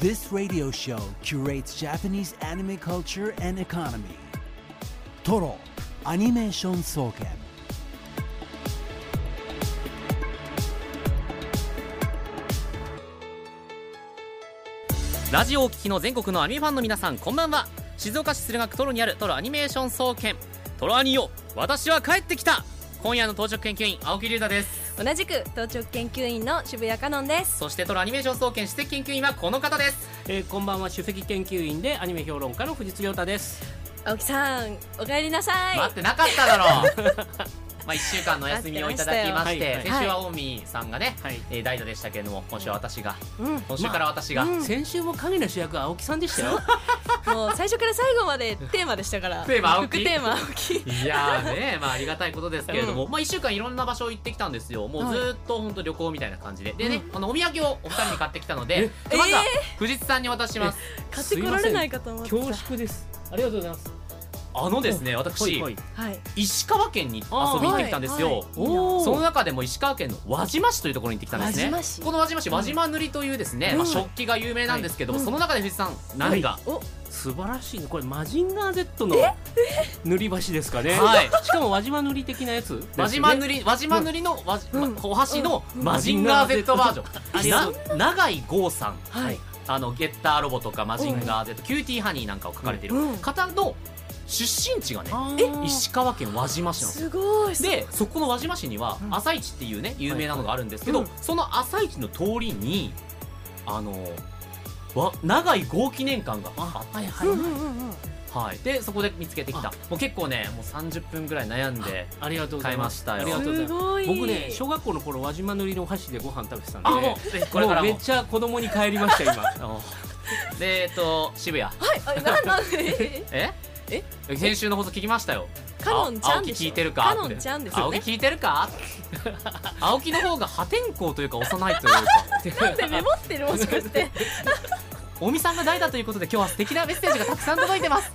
This radio show curates Japanese anime culture and economy. Toro Animation Soken. ラジオをお聞きの全国のアニメファンの皆さんこんばんは静岡市駿河区トロにあるトロアニメーション総研トロアニよ私は帰ってきた今夜の当直研究員青木龍太です同じく当直研究員の渋谷香音です。そしてトロアニメーション総研首席研究員はこの方です。えー、こんばんは首席研究員でアニメ評論家の藤津亮太です。青木さんお帰りなさい。待ってなかっただろ まあ1週間のお休みをいただきまして先週は近江さんがね、はい。えー代打でしたけれども今週は私がうん。今週から私が、うん。先週も影の主役は青木さんでしたよ。もう最初から最後までテーマでしたから。テーマ青木？副テーマ青木。いやーね、まあありがたいことですけれども、まあ1週間いろんな場所行ってきたんですよ。もうずーっと本当旅行みたいな感じで。でね、あのお土産をお二人に買ってきたので、えまずは藤津さんに渡します。買ってこられないかと思って恐縮です。ありがとうございますあのですね、ほ私いほ、い。はい。石川県に遊びに行ってきたんですはいはいその中でも石川県の輪島市というところに行ってきたんですね。この輪島市輪島塗りというですね、うん。まあ、食器が有名なんですけども、はい。その中で藤津さん何が、お。素晴らしいね。これマジンガー Z の塗り箸ですかね。はい。しかも輪島塗り的なやつ輪島塗り輪島塗りの輪島うん。お箸のうん。マジンガー Z バージョン、永井剛さん。はい。あのゲッターロボとかマジンガー Z、キューティーハニーなんかを書かれているうん。方の出身地がね、石川県輪島市なんですごい。でそこの輪島市にはうん。朝市っていうね有名なのがあるんですけど、うん。その朝市の通りにあのわ永井豪記念館があってはいはうんうんうんうん。はい、でそこで見つけてきた。あ。もう結構ねもう30分ぐらい悩んでありがとうございます。買いましたよ。ありがとうございます。僕ね小学校の頃輪島塗りの箸でご飯食べてたんであもうぜひこれからめっちゃ子供に帰りました今。でえっと渋谷。はい。え？え？先週の放送聞きましたよ。カノンちゃんでしょ？青木聞いてるか？カノンちゃんですよね青木聞いてるか？青木の方が破天荒というか幼いというか。なんでメモってる？もしかして。大見さんが代だということで今日は素敵なメッセージがたくさん届いてます。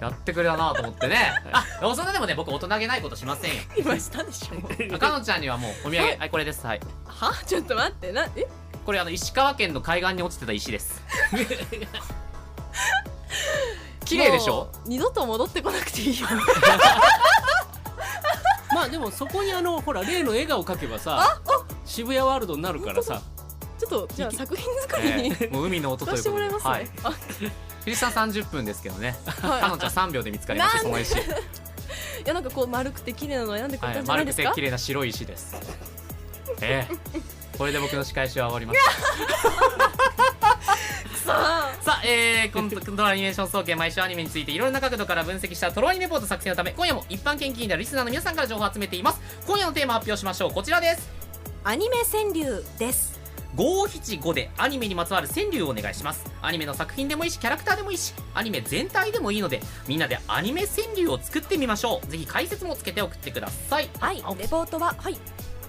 やってくれたなと思ってね。あそんなでもね僕大人げないことしませんよ。今したでしょ？かのちゃんにはもうお土産。はいこれです。はい。は？ちょっと待って。なえ？これあの石川県の海岸に落ちてた石です 綺麗でしょ？二度と戻ってこなくていいよ。まあでもそこにあのほら例の笑顔描けばさ渋谷ワールドになるからさ。ちょっとじゃあ作品作りにええもう海の音使というわせてもらいことでますね。はい。藤さん30分ですけどね。はい。かのちゃん3秒で見つかりましたその石、いやなんかこう丸くて綺麗なの選んでくんじゃない丸くですか、て綺麗な白い石です。ええ。これで僕の仕返しは終わりましたささあ、えー、このトロアニメーション総研毎週アニメについていろんな角度から分析したトロアニメポート作成のため今夜も一般研究員であるリスナーの皆さんから情報を集めています。今夜のテーマ発表しましょう。こちらです。あアニメ川柳です。五七五でアニメにまつわる川柳をお願いします。アニメの作品でもいいしキャラクターでもいいしアニメ全体でもいいのでみんなでアニメ川柳を作ってみましょう。ぜひ解説もつけて送ってください。はいレポートははい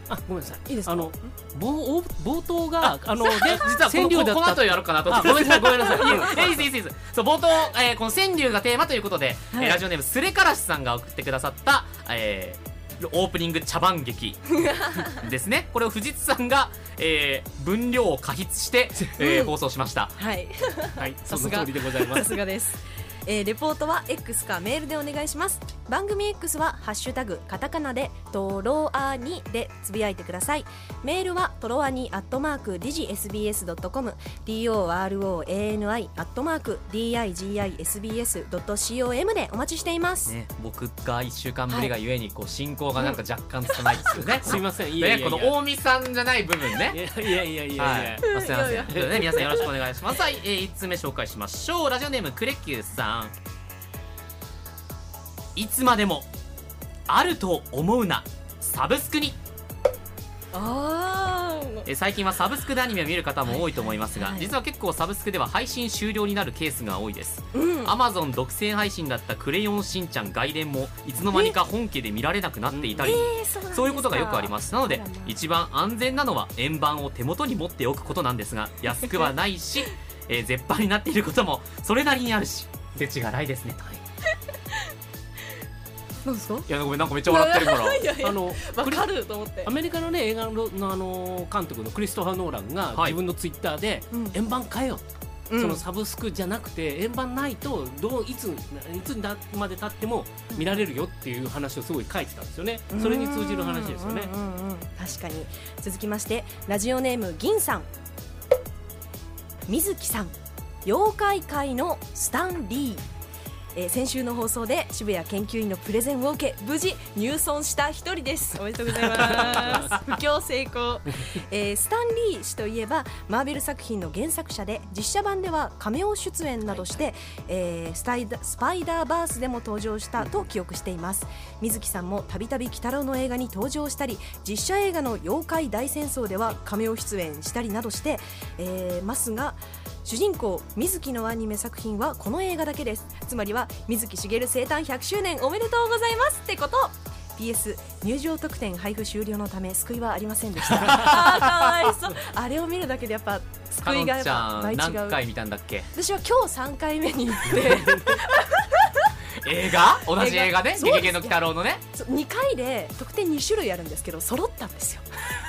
あごめんなさい。いいですか？あの冒冒頭があので実はこの川柳だった。この後やろうかなと。ごめんなさい ごめんなさい。いいですいいですいいです。そう冒頭、えーこの川柳がテーマということで、はい。えーラジオネームすれからしさんが送ってくださった、えーオープニング茶番劇 ですね。これを藤津さんが、えー分量を過筆して、えーうん。放送しました。はい。はい。さすが。でございまさすすがですえーレポートは X かメールでお願いします。番組 X は「ハッシュタグカタカナでトロアニ」でつぶやいてください。メールはトロアニアットマークディジ SBS.com TOROANI アットマーク DIGISBS.com でお待ちしています、ね、僕が1週間ぶりがゆえにこう進行がなんか若干つないですよね、すいません。いやいね、やいや。この大見さんじゃない部分ね。いやいやいやいやすみません。ということでね、皆さんよろしくお願いします。はい、えー、1つ目紹介しましょう。ラジオネームクレッキューさん。いつまでもあると思うな。サブスクに。あー。えー最近はサブスクでアニメを見る方も多いと思いますが、はいはい。はい実は結構サブスクでは配信終了になるケースが多いです。うん。アマゾン独占配信だった「クレヨンしんちゃん外伝」もいつの間にか本家で見られなくなっていたり、えーそうそういうことがよくあります。なので一番安全なのは円盤を手元に持っておくことなんですが安くはないし、えー絶版になっていることもそれなりにあるし手違いない。ですねなんですか？いやごめんなんかめっちゃ笑ってるから。いやいやあのわかると思って。アメリカのね映画ののあの監督のクリストファー・ノーランがはい。自分のツイッターでうん。円盤変えよう、うん。そのサブスクじゃなくて円盤ないとどういついつまで経っても見られるよっていう話をすごい書いてたんですよね。それに通じる話ですよね。うんうんうんうん。確かに。続きましてラジオネーム銀さん。水木さん妖怪界のスタンリー。えー先週の放送で渋谷研究員のプレゼンを受け無事入村した一人です。おめでとうございます。布教成功、えースタンリー氏といえばマーベル作品の原作者で実写版ではカメオ出演などして、えースタイダスパイダーバースでも登場したと記憶しています。水木さんもたびたび鬼太郎の映画に登場したり実写映画の妖怪大戦争ではカメオ出演したりなどして、えーますが主人公水木のアニメ作品はこの映画だけです。つまりは水木しげる生誕100周年おめでとうございますってこと。PS 入場特典配布終了のため救いはありませんでした。あーかわいそう。あれを見るだけでやっぱか救いがやっぱ倍違う。何回見たんだっけ？私は今日3回目に行って。映画？同じ映画で「そうですゲゲゲの鬼太郎」のね？そう2回で特典2種類あるんですけど揃ったんですよ。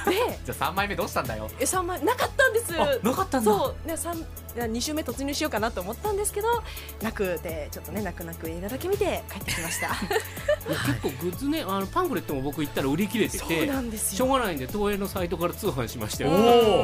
で じゃあ3枚目どうしたんだよ？え3枚なかったんです。あなかったんだ。そう。ね三2週目突入しようかなと思ったんですけどなくてちょっとね泣く泣く映画だけ見て帰ってきました。結構グッズねあのパンフレットも僕行ったら売り切れてそうてなんですしょうよがないんで東映のサイトから通販しまして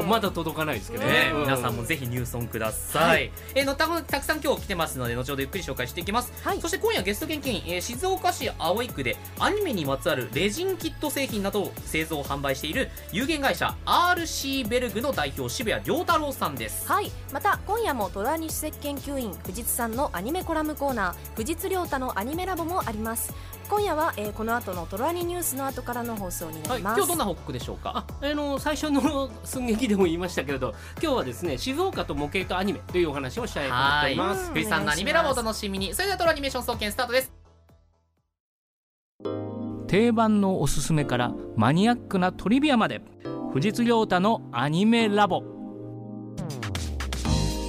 まだ届かないですけどね。ね、うん。皆さんもぜひ入村ください、えーのたたくさん今日来てますので後ほどゆっくり紹介していきます、はい。そして今夜ゲスト研究員、えー静岡市葵区でアニメにまつわるレジンキット製品などを製造販売している有限会社 RC ベルグの代表渋谷良太郎さんです。はい。また今夜も虎西設研究員藤津さんのアニメコラムコーナー藤津亮太のアニメラボもあります。今夜は、えーこの後のトロアニニュースの後からの放送になはい、ります、今日どんな報告でしょうか？ああの最初の 寸劇でも言いましたけれど今日はですね静岡と模型とアニメというお話をしたいと思っております。うん藤井さんのアニメラボをお楽しみに。それではトロアニメーション総研スタートです。定番のおすすめからマニアックなトリビアまで。藤津亮太のアニメラボ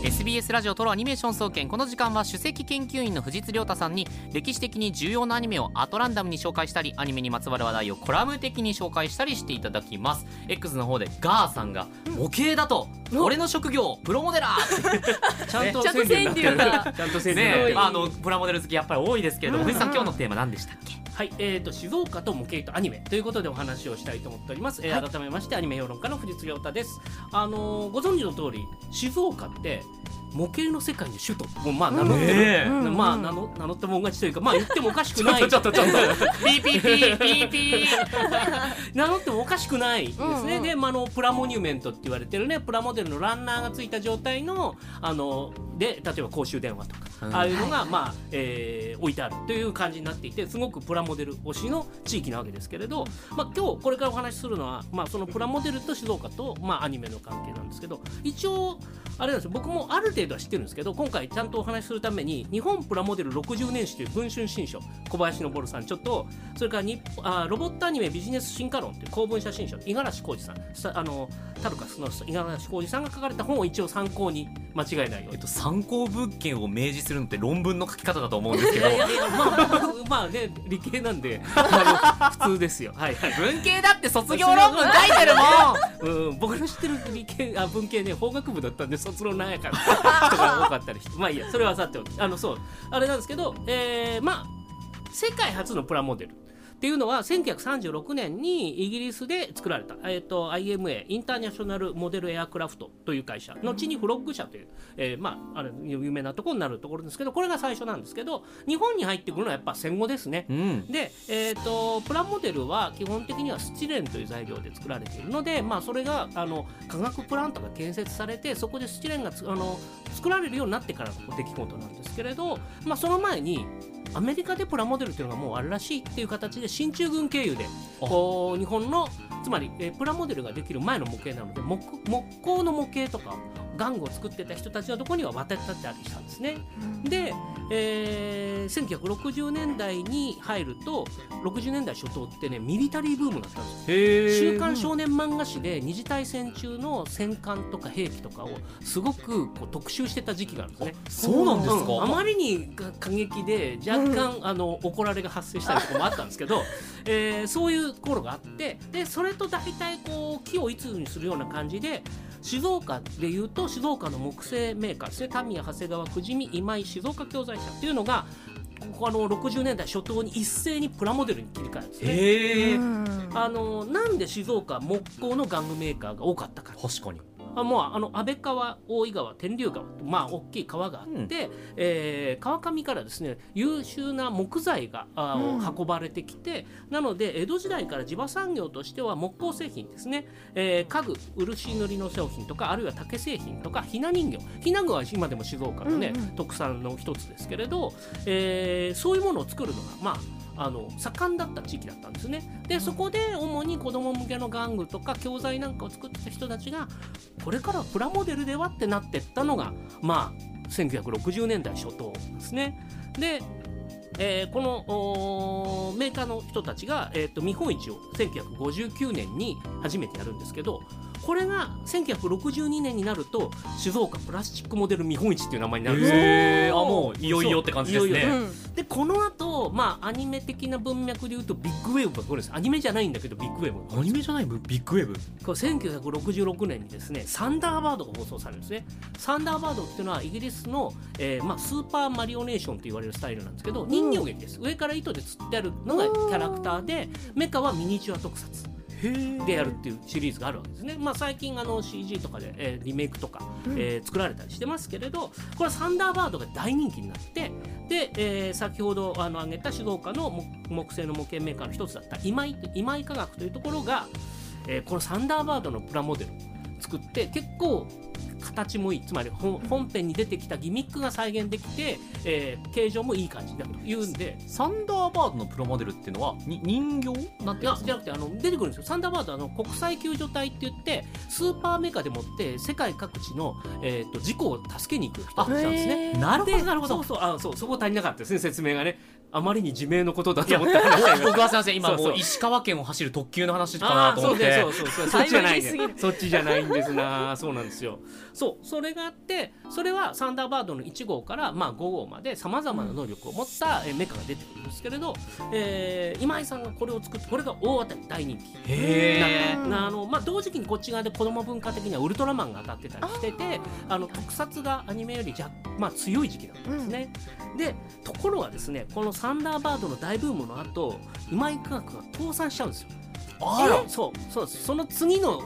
SBS ラジオトロアニメーション総研この時間は首席研究員の藤津亮太さんに歴史的に重要なアニメをアトランダムに紹介したりアニメにまつわる話題をコラム的に紹介したりしていただきます。X の方でガーさんが模型だと、俺の職業プロモデラーってちゃんと ちゃんと川柳がちゃんと川柳になってるねまあ、あのプラモデル好きやっぱり多いですけれども、うん。さん今日のテーマ何でしたっけ？はい、えー、と静岡と模型とアニメということでお話をしたいと思っております、えーはい。改めましてアニメ評論家の藤津亮太です。あのーご存知の通り静岡って模型の世界の首都。もうまあ名乗ってる、まあ名乗名乗ってもん勝ちというかまあ言ってもおかしくない。ちょっとちょっとちょっと。ピーピーピーピー。ピー名乗ってもおかしくないですね、うんうん。で、まあ、あのプラモニュメントって言われてるね。プラモデルのランナーがついた状態のあので例えば公衆電話とか、うん。ああいうのが、まあえー置いてあるという感じになっていてすごくプラモデル推しの地域なわけですけれど、まあ、今日これからお話しするのは、まあ、そのプラモデルと静岡と、まあ、アニメの関係なんですけど一応あれなんですよ。僕もある程度は知ってるんですけど今回ちゃんとお話しするために日本プラモデル60年史という文春新書小林昇さんちょっとそれから日あロボットアニメビジネス進化論という公文写真書五十嵐浩二さんさあのタルカスの五十嵐浩二さんが書かれた本を一応参考に間違いないように。えっと、参考物件を明示するのって論文の書き方だと思うんですけど。いやいやまあまあね理系なんで普通ですよ。はいはい。文系だって卒業論文書いてるもんうん、僕の知ってる理系あ文系ね法学部だったんで卒論なんやから人が多かったりして。まあいいやそれはさておき。あのそう。あれなんですけどえー、まあ世界初のプラモデル。っていうのは1936年にイギリスで作られた、えー、と IMA インターナショナルモデルエアクラフトという会社後にフロッグ社という、えーまああれ有名なところになるところですけどこれが最初なんですけど日本に入ってくるのはやっぱ戦後ですね。うんで、えー、とプラモデルは基本的にはスチレンという材料で作られているので、まあ、それがあの化学プラントが建設されてそこでスチレンがつあの作られるようになってからの出来事なんですけれど、まあ、その前にアメリカでプラモデルっていうのがもうあるらしいっていう形で進駐軍経由でこう日本のつまり、えープラモデルができる前の模型なので木木工の模型とか玩具を作ってた人たちのところには渡ってあったりしたんですね。でえー、1960年代に入ると60年代初頭ってねミリタリーブームだったんですよ。週刊少年漫画誌で二次大戦中の戦艦とか兵器とかをすごくこう特集してた時期があるんですね。そうなんですか、うんあまりに過激で若干、あの怒られが発生したりとかもあったんですけど、えーそういう頃があってでそれと大体こう木を一途にするような感じで静岡でいうと静岡の木製メーカーですねタミヤ長谷川久慈美今井静岡教材社っていうのがここあの60年代初頭に一斉にプラモデルに切り替えるんですね。あのなんで静岡木工の玩具メーカーが多かったか。確かにあもうあの安倍川大井川天竜川とまあ大きい川があって、えー川上からですね優秀な木材があうん。運ばれてきて、なので江戸時代から地場産業としては木工製品ですね、えー家具漆塗りの商品とかあるいは竹製品とかひな人形。ひな具は今でも静岡のね、うんうん。特産の一つですけれど、えーそういうものを作るのがまああの盛んだった地域だったんですね。でそこで主に子供向けの玩具とか教材なんかを作ってた人たちがこれからはプラモデルではってなってったのがまあ1960年代初頭ですね。で、えーこのメーカーの人たちが、えー、と見本市を1959年に初めてやるんですけどこれが1962年になると静岡プラスチックモデル見本市っていう名前になるんです。よ。あもういよいよって感じですね。いよいよ。うん。でこの後、まあアニメ的な文脈で言うとビッグウェーブが来るんです？アニメじゃないんだけどビッグウェーブアニメじゃないビッグウェーブ。これ1966年にですねサンダーバードが放送されるんですね。サンダーバードっていうのはイギリスの、えーまあ、スーパーマリオネーションと言われるスタイルなんですけど人形劇です、上から糸で釣ってあるのがキャラクターでメカはミニチュア特撮でやるっていうシリーズがあるわけですね、まあ、最近あの CG とかで、えーリメイクとか、えー作られたりしてますけれどこれはサンダーバードが大人気になってで、えー先ほどあの挙げた静岡の木木製の模型メーカーの一つだった今井今井化学というところが、えーこのサンダーバードのプラモデルを作って結構形もいい。つまり本本編に出てきたギミックが再現できて、えー形状もいい感じになるというんで。サンダーバードのプラモデルっていうのはに人形？なんいていやじゃなくてあの出てくるんですよ。サンダーバードはあの国際救助隊って言ってスーパーメカでもって世界各地の、えー、と事故を助けに行く人たちなんですね。なるほでどなるほど。そうそうあそうそこ足りなかったですね説明がねあまりに自明のことだと思って話した。僕はすいません。今もう石川県を走る特急の話かなと思って。そうそうそうそっちじゃないね そっちじゃないんですな。そうなんですよ。そう。それがあってそれはサンダーバードの1号からまあ5号までさまざまな能力を持ったえーメカが出てくるんですけれど、えー今井さんがこれを作ってこれが大当たり大人気へあのまあ、同時期にこっち側で子供文化的にはウルトラマンが当たってたりしててあの特撮がアニメよりじゃ、まあ、強い時期だったんですね、でところがですねこのサンダーバードの大ブームの後今井科学が倒産しちゃうんですよ。あら。そうそうです。その次の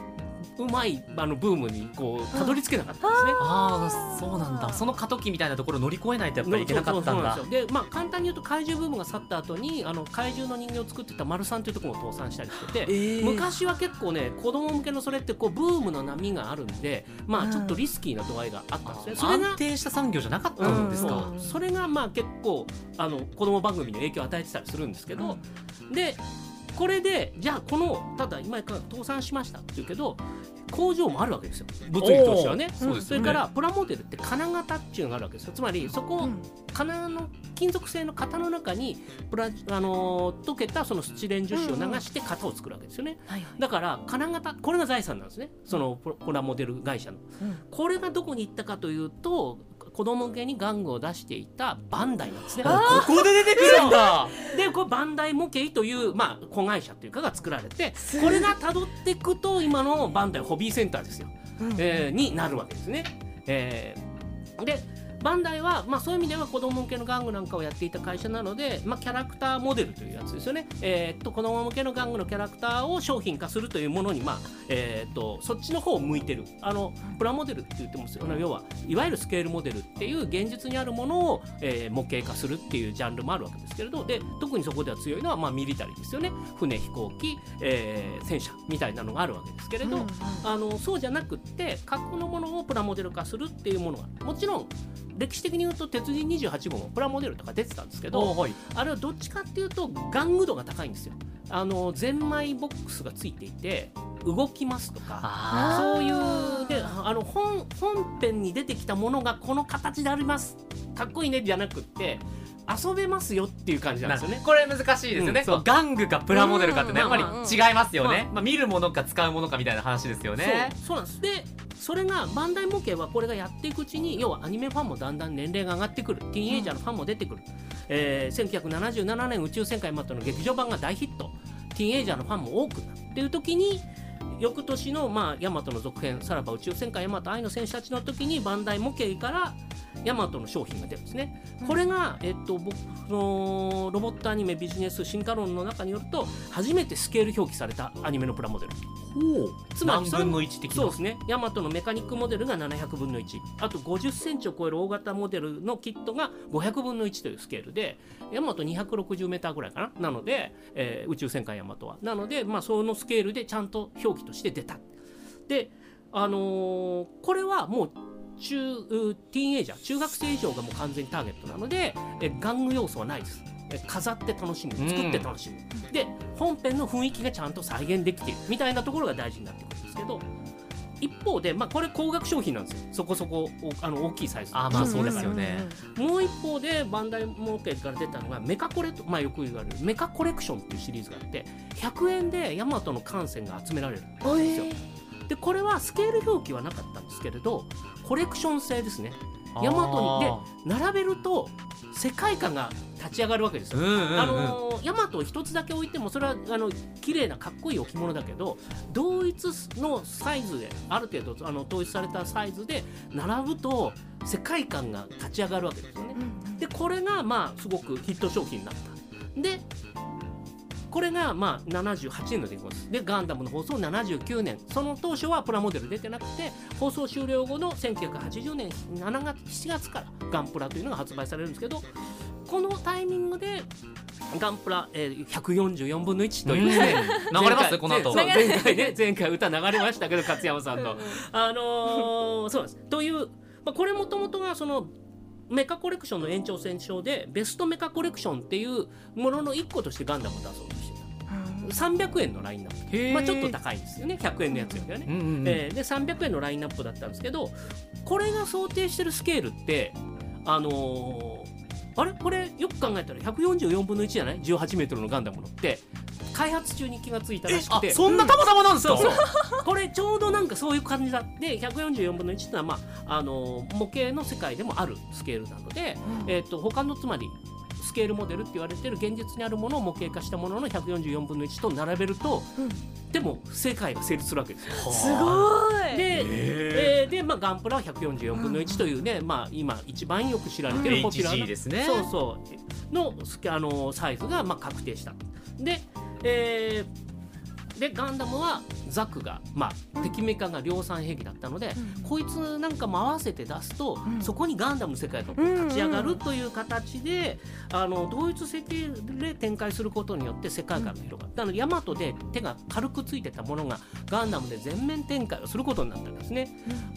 うまいあのブームにこうたどり着けなかったんですね、ああそうなんだ。その過渡期みたいなところ乗り越えないとやっぱりいけなかったんだ。ですよでまあ簡単に言うと怪獣ブームが去った後にあの怪獣の人形を作ってた丸さんというところも倒産したりしてて、昔は結構ね子供向けのそれってこうブームの波があるんでまあちょっとリスキーな度合いがあったんですね、それが安定した産業じゃなかったんですか、そう。それがまあ結構あの子供番組に影響を与えてたりするんですけど、でこれでじゃあこのただ今倒産しましたって言うけど工場もあるわけですよ。物理としてはね。そうですよね。それからプラモデルって金型っていうのがあるわけですよ。つまりそこをうん。金の金属製の型の中にプラ、あのー溶けたそのスチレン樹脂を流して型を作るわけですよね、はいはい。だから金型これが財産なんですね。そのププラモデル会社の、うん。これがどこに行ったかというと子供向けに玩具を出していたバンダイなんですね。ここで出てくるんだ。でこれバンダイ模型という、まあ、子会社というかが作られてこれが辿っていくと今のバンダイホビーセンターですよ、うん。えーになるわけですね。えーでバンダイは、まあ、そういう意味では子供向けの玩具なんかをやっていた会社なので、まあ、キャラクターモデルというやつですよね、えーっと子供向けの玩具のキャラクターを商品化するというものに、まあえーっとそっちの方を向いてる。あのプラモデルって言ってもあの要はいわゆるスケールモデルっていう現実にあるものを、えー模型化するっていうジャンルもあるわけですけれどで特にそこでは強いのは、まあ、ミリタリーですよね。船飛行機、えー戦車みたいなのがあるわけですけれど、うんうん。あのそうじゃなくって過去のものをプラモデル化するっていうものがもちろん歴史的に言うと鉄人28号もプラモデルとか出てたんですけどはい。あれはどっちかっていうと玩具度が高いんですよ。あのゼンマイボックスがついていて動きますとかあそういうであの本本編に出てきたものがこの形であります。かっこいいねじゃなくって遊べますよっていう感じなんですよね。これ難しいですよね、うん。玩具かプラモデルかってね、うん。やっぱり違いますよね、うんまあ、見るものか使うものかみたいな話ですよね。そうなんです。でそれがバンダイ模型はこれがやっていくうちに要はアニメファンもだんだん年齢が上がってくる。ティーンエイジャーのファンも出てくる、えー1977年宇宙戦艦ヤマトの劇場版が大ヒット。ティーンエイジャーのファンも多くなる。っていう時に翌年の、まあ、ヤマトの続編さらば宇宙戦艦ヤマト愛の戦士たちの時にバンダイ模型からヤマトの商品が出るんですね。これが、えっと、僕のロボットアニメビジネス進化論の中によると初めてスケール表記されたアニメのプラモデル。つまり何分の1的な。そうですね。ヤマトのメカニックモデルが700分の1あと50センチを超える大型モデルのキットが500分の1というスケールでヤマト260メーターぐらいかな。なので、えー宇宙戦艦ヤマトは。なので、まあ、そのスケールでちゃんと表記として出た。であのーこれはもう中うティーンエイジャー中学生以上がもう完全にターゲットなのでえ玩具要素はないです。え飾って楽しむ作って楽しむ、で本編の雰囲気がちゃんと再現できている。みたいなところが大事になってくるんですけど一方で、まあ、これ高額商品なんですよ。そこそこおあの大きいサイズ。あまあそうですよね。もう一方でバンダイ模型から出たのがメカコレと、まあ、よく言われるメカコレクションっていうシリーズがあって100円でヤマトの艦船が集められるんですよ。でこれはスケール表記はなかったんですけれどコレクション性ですね。ヤマトに。で並べると世界観が立ち上がるわけですよ。あのーヤマトを一つだけ置いてもそれはあの綺麗なかっこいい置物だけど同一のサイズである程度あの統一されたサイズで並ぶと世界観が立ち上がるわけですよね。でこれがまあすごくヒット商品になった。でこれがまあ78年の出来事。ですでガンダムの放送79年。その当初はプラモデル出てなくて放送終了後の1980年7月7月からガンプラというのが発売されるんですけどこのタイミングでガンプラ、えー、144分の1というね、流れます？この後。前回前回ね前回歌流れましたけど勝山さんの。あのーそうなんです。という、まあ、これもともとがそのメカコレクションの延長線上でベストメカコレクションっていうものの1個としてガンダムを出そう300円のラインナップ。まあ、ちょっと高いんですよね。100円のやつよりはね。うんうんうんえーで300円のラインナップだったんですけどこれが想定してるスケールってあのーあれ？これよく考えたら144分の1じゃない？18メートルのガンダムのって開発中に気がついたらしくあてそんなたまたまなんですか、そうそう。これちょうどなんかそういう感じだって144分の1っていうのは、まあ、あの模型の世界でもあるスケールなので、えー、と他のつまりスケールモデルって言われてる現実にあるものを模型化したものの144分の1と並べると、でも世界が成立するわけです。よ。すごい。で,、えーでまあ、ガンプラは144分の1というね、まあ、今一番よく知られてるポピュラー HG なですね。そうそう。のスケあのサイズがまあ確定した。で,、えーでガンダムはザクが、まあ、敵メカが量産兵器だったので、こいつなんかも合わせて出すと、そこにガンダムの世界が立ち上がるという形で、あの同一世界で展開することによって世界観が広がる、なのでヤマトで手が軽くついてたものがガンダムで全面展開をすることになったんですね。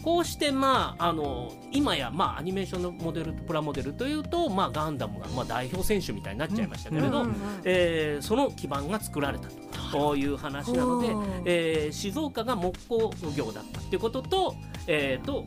こうして、まあ、あの今や、まあ、アニメーションのモデルプラモデルというと、まあ、ガンダムが、まあ、代表選手みたいになっちゃいましたけれど、えーその基盤が作られたという話なのでえー静岡が木工業だったっていうことと,、えーと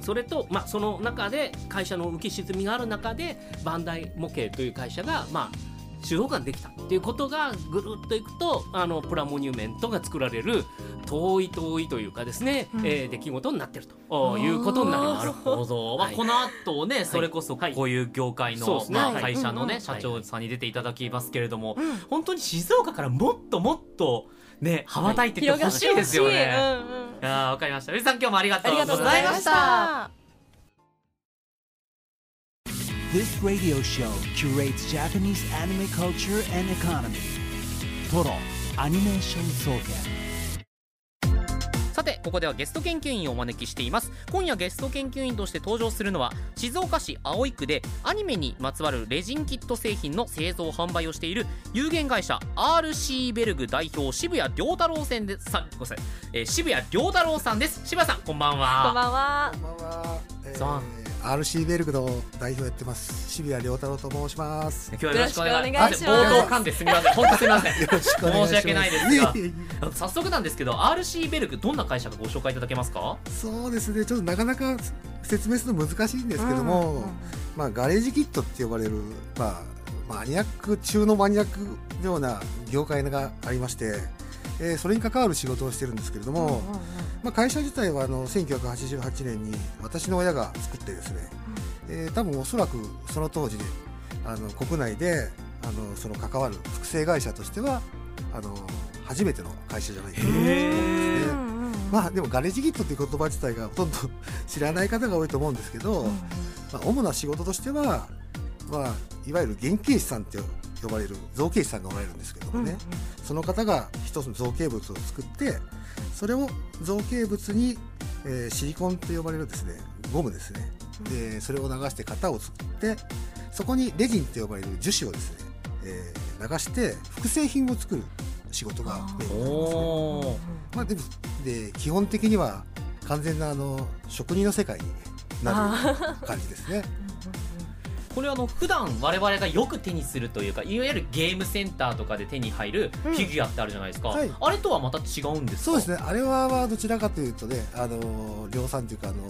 それと、まあ、その中で会社の浮き沈みがある中でバンダイ模型という会社が、まあ、静岡にできたっていうことがぐるっといくとあのプラモニュメントが作られる遠い遠いというかですね、えー出来事になってるということになります。なるほど、まあ、はいこの後ね、それこそはい。こういう業界の、そうですね。まあ、はい。会社のね、うん。社長さんに出ていただきますけれども、本当に静岡からもっともっとね羽ばたいてほてしいですよね。あわかりました。皆さん今日もありがとうございました。アニメーション総研。さてここではゲスト研究員をお招きしています。今夜ゲスト研究員として登場するのは静岡市葵区でアニメにまつわるレジンキット製品の製造販売をしている有限会社 RC ベルグ代表渋谷良太郎さんでさんごめんなさい、えー渋谷良太郎さんです。渋谷さんこんばんは。こんばんは。こんばんは。えさー、RC ベルクの代表やってます。渋谷亮太郎と申します。今日はよろしくお願いします。冒頭噛んです。みません。本当すみません。申し訳ないですが。早速なんですけど RC ベルクどんな会社かご紹介いただけますか？そうですね。ちょっとなかなか説明するの難しいんですけども、うんうんまあ、ガレージキットって呼ばれる、まあ、マニアック中のマニアックのような業界がありまして、えーそれに関わる仕事をしてるんですけれども、まあ、会社自体はあの1988年に私の親が作ってですね、えー多分おそらくその当時であの国内であのその関わる複製会社としてはあの初めての会社じゃないかなと思いますね。まあでもガレージキットっていう言葉自体がほとんど知らない方が多いと思うんですけど、まあ、主な仕事としては、まあ、いわゆる原型師さんって呼ばれる造形師さんがおられるんですけどもね、その方が一つの造形物を作ってそれを造形物に、えーシリコンと呼ばれるですねゴムですね。でそれを流して型を作ってそこにレジンと呼ばれる樹脂をですね、えー流して複製品を作る仕事がメインになりますね。でもで基本的には完全なあの職人の世界になる感じですね。これあの普段我々がよく手にするというかいわゆるゲームセンターとかで手に入るフィギュアってあるじゃないですか、はいあれとはまた違うんですか？そうですね。あれはまあどちらかというとね、あの量産というかあのあ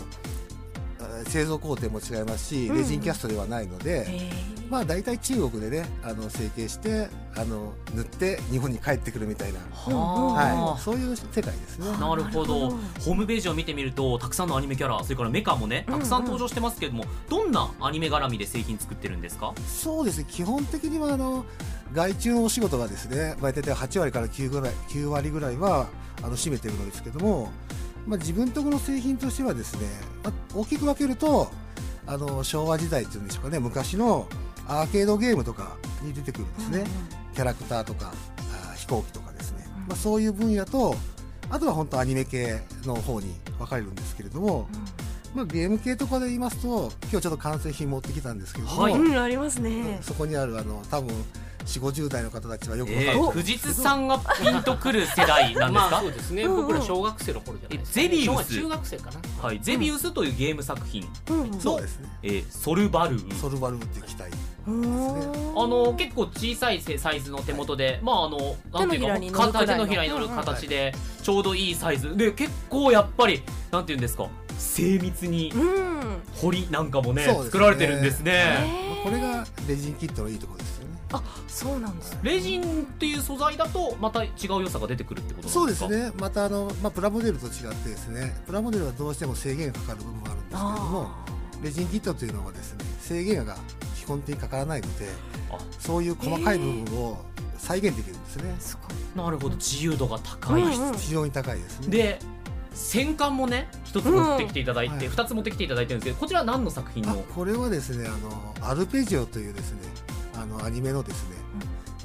製造工程も違いますし、うん。レジンキャストではないので、まあ大体中国でね、あの成形してあの塗って日本に帰ってくるみたいな、ははい、そういう世界ですね。なるほど。ホームページを見てみるとたくさんのアニメキャラそれからメカもねたくさん登場してますけれども、どんなアニメ絡みで製品作ってるんですか？そうですね。基本的にはあの外注のお仕事がですね、まあ、大体8割から9ぐらい9割ぐらいはあの占めてるのですけども、まあ、自分とこの製品としてはですね、まあ、大きく分けるとあの昭和時代っていうんでしょうかね昔のアーケードゲームとかに出てくるんですね、キャラクターとかあー飛行機とかですね、まあ、そういう分野とあとは本当アニメ系の方に分かれるんですけれども、まあ、ゲーム系とかで言いますと今日ちょっと完成品持ってきたんですけれども、はい。うんありますね。そこにあるあの多分4 5 0代の方たちはよくわかえー、ると思うん藤津さんがピンとくる世代なんですまあか、そうですね、うんうん。僕ら小学生の頃じゃないですか、えゼビウス。中学生かな。はい、ゼビウスというゲーム作品、うんそうですね。えーソルバルー。ソルバルーっていう機体。うん。あの結構小さいサイズの手元で、まああのなんていう手のひらに乗か手のひらに乗る形でちょうどいいサイズ。で結構やっぱりなんていうんですか精密にうん。彫りなんかもねね。作られてるんですね。これがレジンキットのいいところですよねそうなんですレジンっていう素材だとまた違う良さが出てくるってことそなですか？うんですね。またあの、まあ、プラモデルと違ってですねプラモデルはどうしても制限がかかる部分があるんですけれどもレジンキットというのはですね制限が基本的にかからないのであ。そういう細かい部分を再現できるんですね、すごい。なるほど。自由度が高い、うんうん。非常に高いですね。で戦艦もね一つ持ってきていただいて、うん。はい。二つ持ってきていただいてるんですけどこちらは何の作品あのこれはですねあのアルペジオというですねあのアニメのですね、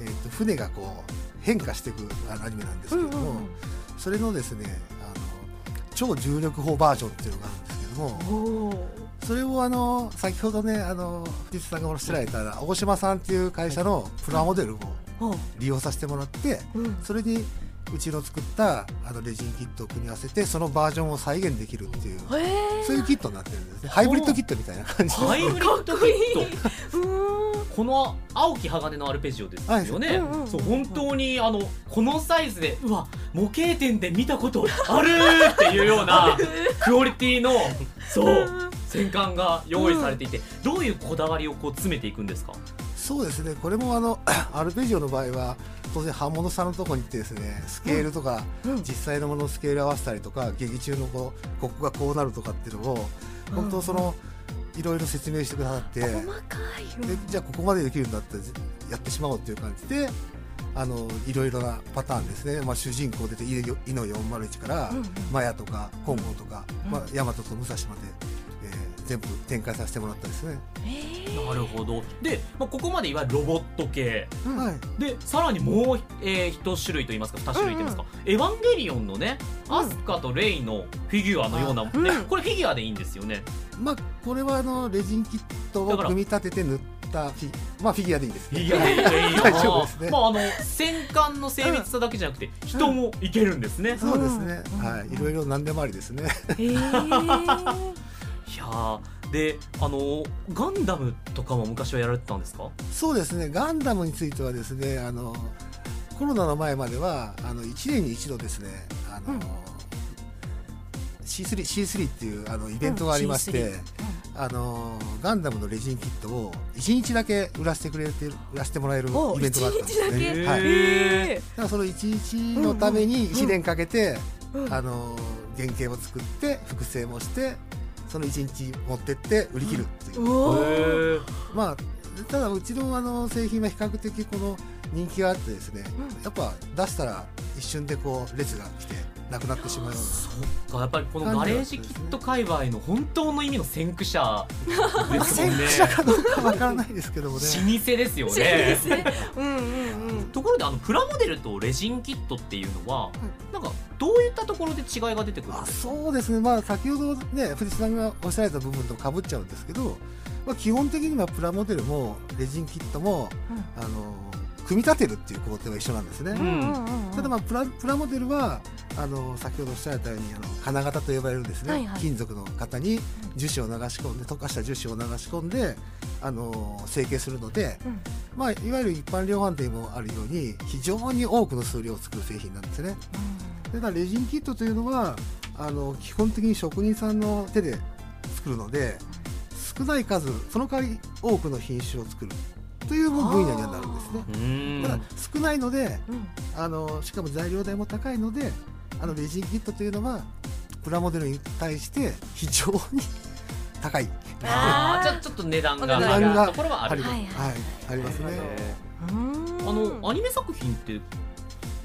えー、と船がこう変化していくあアニメなんですけれども、それのですねあの超重力砲バージョンっていうのがあるんですけどもそれをあの先ほどねあの藤津さんがおっしゃられた大島さんっていう会社のプラモデルをお利用させてもらってうん。それにうちの作ったあのレジンキットを組み合わせてそのバージョンを再現できるっていうそういうキットになってるんですね。ハイブリッドキットみたいな感じですハイブリッドキット。うんこの青き鋼のアルペジオですよね、そう本当にあのこのサイズでうわ模型店で見たことあるっていうような クオリティのそう戦艦が用意されていて、どういうこだわりをこう詰めていくんですか？そうですね。これもあの アルペジオの場合は当然版物さんのとこに行ってですねスケールとか、うん。実際のもののスケール合わせたりとか劇中のこうここがこうなるとかっていうのを本当そのいろいろ説明してくださって、細かいでじゃあここまでできるんだったらやってしまおうっていう感じであのいろいろなパターンですね、まあ、主人公出てイイノ401から、マヤとかコンゴとか、まあ、ヤマトと武蔵まで、えー全部展開させてもらったですね、なるほど。で、まあ、ここまでいわゆるロボット系。はい。でさらにもう、えー、一種類といいますか二種類といいますか、エヴァンゲリオンのね、うん。アスカとレイのフィギュアのような、ね。うん。これフィギュアでいいんですよね。まあ、これはあのレジンキットをだから。組み立てて塗ったフィまあ、フィギュアでいいんですねフィギュアでいいよ。大丈夫ですね。まああの戦艦の精密さだけじゃなくて人もいけるんですね、そうですね、うん。はい、いろいろ何でもありですね。へえいいやー。であのガンダムとかも昔はやられてたんですか？そうですね。ガンダムについてはですねあのコロナの前まではあの1年に一度ですねあの、うん。C3, C3 っていうあのイベントがありまして、うん C3 あのガンダムのレジンキットを1日だけ売らせてくれてる売らせてもらえるおイベントがあったんですね。はい、だへからその1日のために1年かけて、うん。あの原型を作って複製もしてその1日持ってって売り切るっていう、まあただうちのあの製品は比較的この人気があってですね、うん。やっぱ出したら一瞬でこう列が来てなくなってしまうようそっかやっぱりこのガレージキット界隈の本当の意味の先駆者でなすもんね。先駆者かどうかわからないですけどもね。老舗ですよね。ね。うんうんうん。ところであのプラモデルとレジンキットっていうのは、なんかどういったところで違いが出てくるんあですか？そうですね、まあ、先ほどね藤井さんがおっしゃられた部分とかぶっちゃうんですけど、まあ、基本的にはプラモデルもレジンキットも、あの組み立てるっていう工程は一緒なんですね、うんうんうんうん。ただまあプラプラモデルはあの先ほどおっしゃられたようにあの金型と呼ばれるですね、はいはい。金属の型に樹脂を流し込んで溶かした樹脂を流し込んであの成形するので、うん。まあ、いわゆる一般量販店にもあるように非常に多くの数量を作る製品なんですね。ただレジンキットというのはあの基本的に職人さんの手で作るので少ない数その代わり多くの品種を作るという分野にはなるんですね。ただ少ないのでうん。あのしかも材料代も高いのであのレジンキットというのはプラモデルに対して非常に 高い。あーじゃあちょっと値段が値段が。上がるところはある。あります、はいはい。はい、ありますね。うん。あのアニメ作品って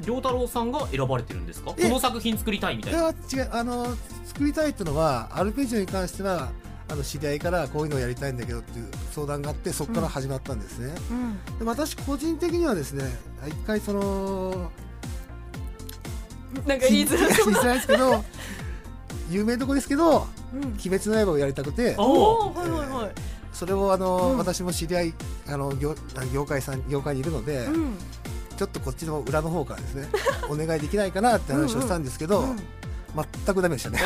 良太郎さんが選ばれてるんですか？こえの作品作りたいみたいな。いや違う。あの作りたいっていうのはアルペジオに関してはあの知り合いからこういうのをやりたいんだけどっていう相談があってそこから始まったんですね、うん。で私個人的にはですね一回そのなんか言いづら言いづらいですけど 有名どこですけどうん「鬼滅の刃」をやりたくて。おおおはいはいはい。それをあの、うん。私も知り合いあの業業界さん業界にいるので、うん。ちょっとこっちの裏の方からですね お願いできないかなって話をしたんですけど、うん全くダメでしたね。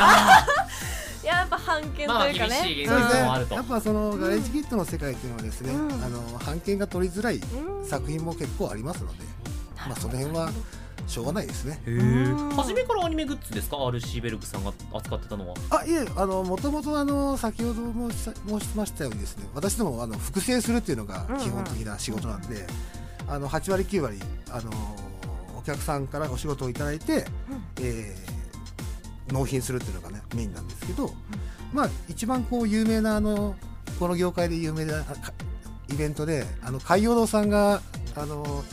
やっぱ判権まあというかね。厳しいそうですね現実もあると。やっぱそのガレージキットの世界っていうのはですね、うん。あの版権が取りづらいうん。作品も結構ありますので、まあその辺はしょうがないですね。初めからアニメグッズですか？RC ベルグさんが扱ってたのは。あいえあのもともとあの先ほども申し申しましたようにですね私どもあの複製するっていうのが基本的な仕事なんで、あの8割9割あのお客さんからお仕事をいただいて、えー納品するっていうのがねメインなんですけど、まあ一番こう有名なあのこの業界で有名なイベントであの海洋堂さんがあの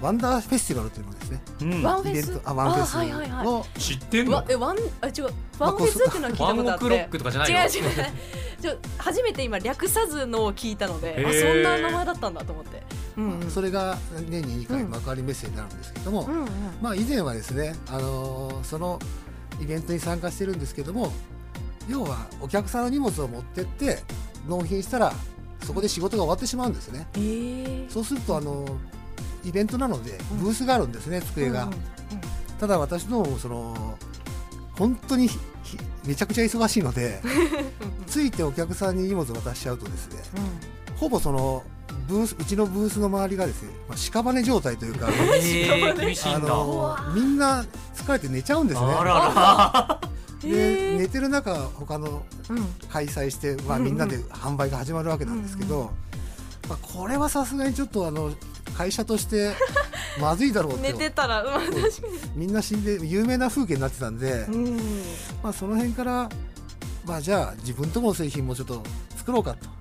ワンダーフェスティバルというのをですね。うん。ワンフェスイベントあワンフェス。あはいはいはい。を知ってんの？わえワンあ違う。ワンフェスっていうのは聞いたワンことあって。 OK ROCK とかじゃないの？違う違う。ちょ初めて今略さずのを聞いたのであそんな名前だったんだと思って。うんうん。それが年に2回うん幕張メッセになるんですけども、うんうん。まあ以前はですね、あのーそのイベントに参加してるんですけども要はお客さんの荷物を持ってって納品したらそこで仕事が終わってしまうんですね。えー。そうするとあのイベントなのでブースがあるんですね机が、うんうんただ私どもその本当にめちゃくちゃ忙しいので ついてお客さんに荷物を渡しちゃうとですねほぼそのブースうちのブースの周りがですね、まあ、屍状態というかへえ厳しいあのみんな疲れて寝ちゃうんですね。あら でへー。寝てる中他のうん開催して、まあ、うん。うんみんなで販売が始まるわけなんですけど、まあ、これはさすがにちょっとあの会社として まずいだろうって寝てたらうんみんな死んで有名な風景になってたんで、にうん。まあ、その辺から、まあ、じゃあ自分とこの製品もちょっと作ろうかと。はあ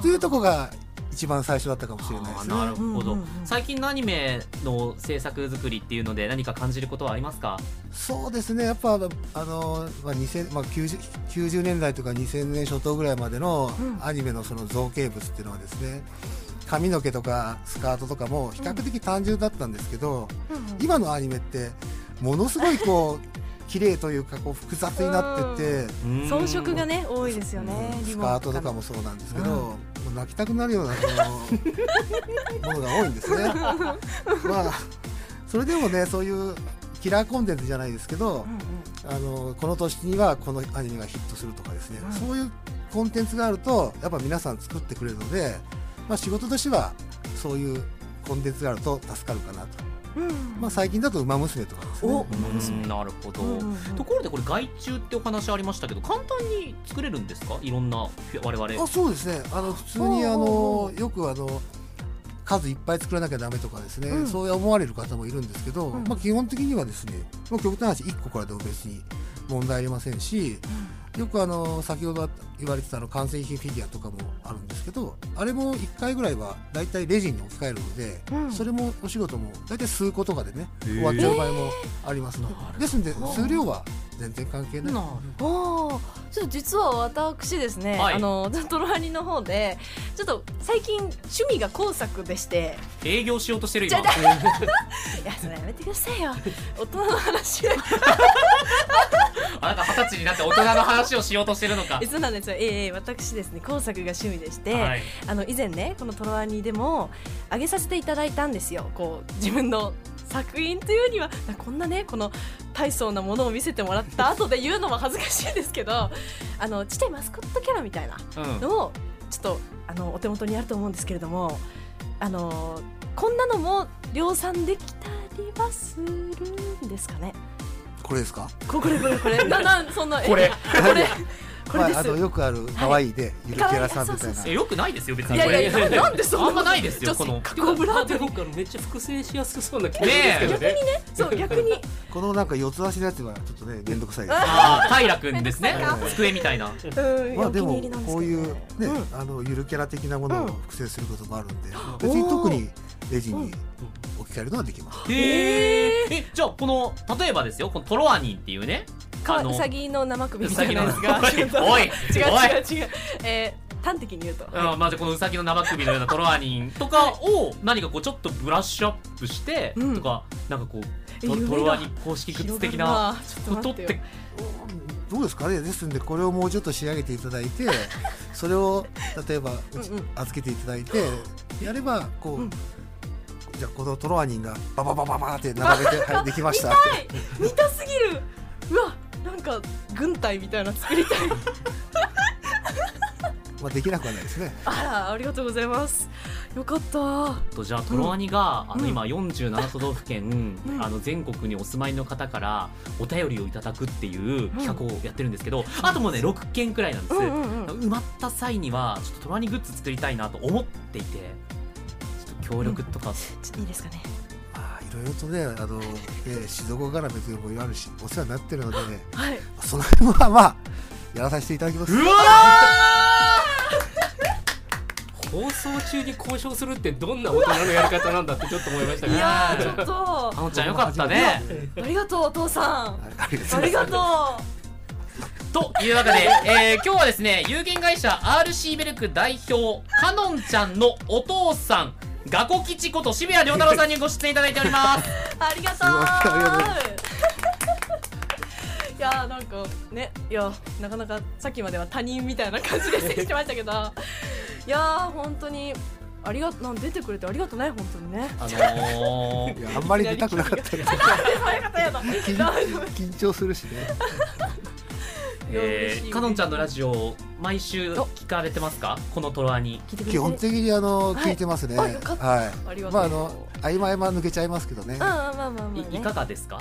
というところが一番最初だったかもしれないですね。なるほど、うんうんうん。最近のアニメの制作作りっていうので何か感じることはありますか？そうですね。やっぱあの、まあ2000まあ、90, 90年代とか2000年初頭ぐらいまでのうん。アニメのその造形物っていうのはですね髪の毛とかスカートとかも比較的単純だったんですけど、今のアニメってものすごいこう綺麗というかこう複雑になってって。装飾がね多いですよねリボンスカートとかもそうなんですけど、もう泣きたくなるようなそのものが多いんですね。まあそれでもねそういうキラーコンテンツじゃないですけど、あのこの年にはこのアニメがヒットするとかですね、うん。そういうコンテンツがあるとやっぱ皆さん作ってくれるので、まあ、仕事としてはそういうコンテンツがあると助かるかなと、うんまあ、最近だと「ウマ娘」とかですね。なるほど、うんうんうん。ところでこれ外注ってお話ありましたけど簡単に作れるんですか？いろんな我々。あそうですね。あの普通にあのよくあの数いっぱい作らなきゃダメとかですね、うん。そう思われる方もいるんですけど、うん。まあ、基本的にはですねもう極端な話1個からでも別に問題ありませんし、よくあの先ほど言われてたあの完成品フィギュアとかもあるんですけどあれも1回ぐらいはだいたいレジに置き換えるので、うん。それもお仕事もだいたい数個とかでね終わっちゃう場合もありますの。で、ですんで数量は全然関係ない。なるおーちょっと実は私ですね、はい。あのトロハニの方でちょっと最近趣味が工作でして。営業しようとしてる今。いやそれやめてくださいよ。大人の話。あなた二十歳になって大人の話をしようとしてるのか。えそうなんですよ。ええ私ですね工作が趣味でして、はい。あの以前ねこのトロワニでも上げさせていただいたんですよ。こう自分の作品というにはこんなねこの大層なものを見せてもらった後で言うのも恥ずかしいんですけど あのちっちゃいマスコットキャラみたいなうん。のをちょっとあのお手元にあると思うんですけれどもあのこんなのも量産できたりはするんですかね？これですか？ここれこれこれ。ななんそんなこれ。えこれ これです、まあ、あのよくある可愛いで、ゆるキャラさんみたいな。よくないですよ別いにやいやいやななんでそんな。あんまないですよこの。女性かっこブラでめっちゃ複製しやすそうな気がするんですけどね。そう逆に。このなんか四つ足のやつはちょっとね面倒くさいです。ああ平くんですね。机みたいな。うんまあでもこういうね、うん。あのゆるキャラ的なものをうん。複製することもあるんで、別に特にレジに置き換えるのはできます、へええじゃあこの例えばですよこのトロアニンっていうねかあのウサギの生首みたいな。やつがおいおい違う違う違う。えー端的に言うと。うんまあ、じゃあこのウサギの生首のようなトロアニンとかを何かこうちょっとブラッシュアップして、うん。とかなんかこうトトロアニン公式グッズ的なことってどうですかね？ですんでこれをもうちょっと仕上げていただいて それを例えば預けていただいてやればこう、うん。じゃあこのトロアニンがバババババって並べて、はい、できましたはい。見たすぎる。うわなんか軍隊みたいなの作りたい。まあ、できなくはないですね。あらありがとうございます。よかった。とじゃあトロアニが、あのうん今47都道府県、うん。あの全国にお住まいの方からお便りをいただくっていう企画をやってるんですけど、あともうね6件くらいなんです、うんうんうん埋まった際にはちょっとトロアニグッズ作りたいなと思っていてちょっと協力とか、ちょっといいですかねろいろとねあの、えー静岡から別にもいろいろあるしお世話になってるので、ね、はい。その辺はまあやらさせていただきます。うわ 放送中に交渉するってどんな大人のやり方なんだってちょっと思いましたけど。いやーちょっと。ーあのちゃんよかったね。ありがとうお父さん。はいありがとうというわけで、えー今日はですね有限会社 RC ベルク代表かのんちゃんのお父さんガコ吉こと渋谷亮太郎さんにご出演いただいております。う ありがとう。い。やーなんかねいやなかなかさっきまでは他人みたいな感じで接してましたけど。いやー本当にありがなん出てくれてありがとうね本当にね。あのーいやあんまり出たくなかった 緊張するしねえーかのんちゃんのラジオ毎週聞かれてますか？このトロアに。基本的にあのはい。聞いてますね。はい。ありがとう。まああの合間合間抜けちゃいますけどね。あまあまあまあね。いいかがですか？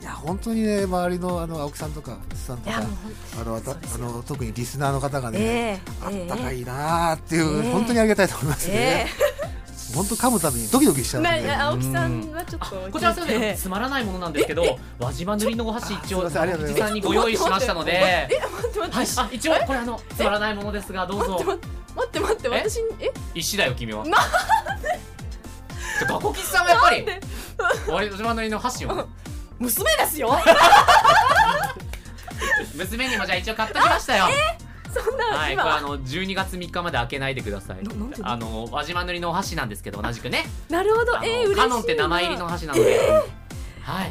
いや本当にね周りのあの青木さんとか藤さんとかあのあの特にリスナーの方がね、えあえったかいなーっていう、ええ。本当にありがたいと思いますえね、本当噛むたびにドキドキしちゃうんで、ねね青木さんはちょっとこちらはすみません聞いてつまらないものなんですけど輪島塗りのお箸一応あすいませんありがとうございます。藤さんにご用意しましたので。え待って待って。はい。あ一応これあのつまらないものですがどうぞ。待って待って私に？え？石だよ君は。なガコ吉さんはやっぱり。で？輪島塗りの箸を。娘ですよ。娘にもじゃあ一応買っときましたよそんなはい、これ今あの12月3日まで開けないでください。ななんであの輪島塗りのお箸なんですけど同じくね。なるほど。あのえー嬉しい。なカノンって名前入りの箸なので、はい。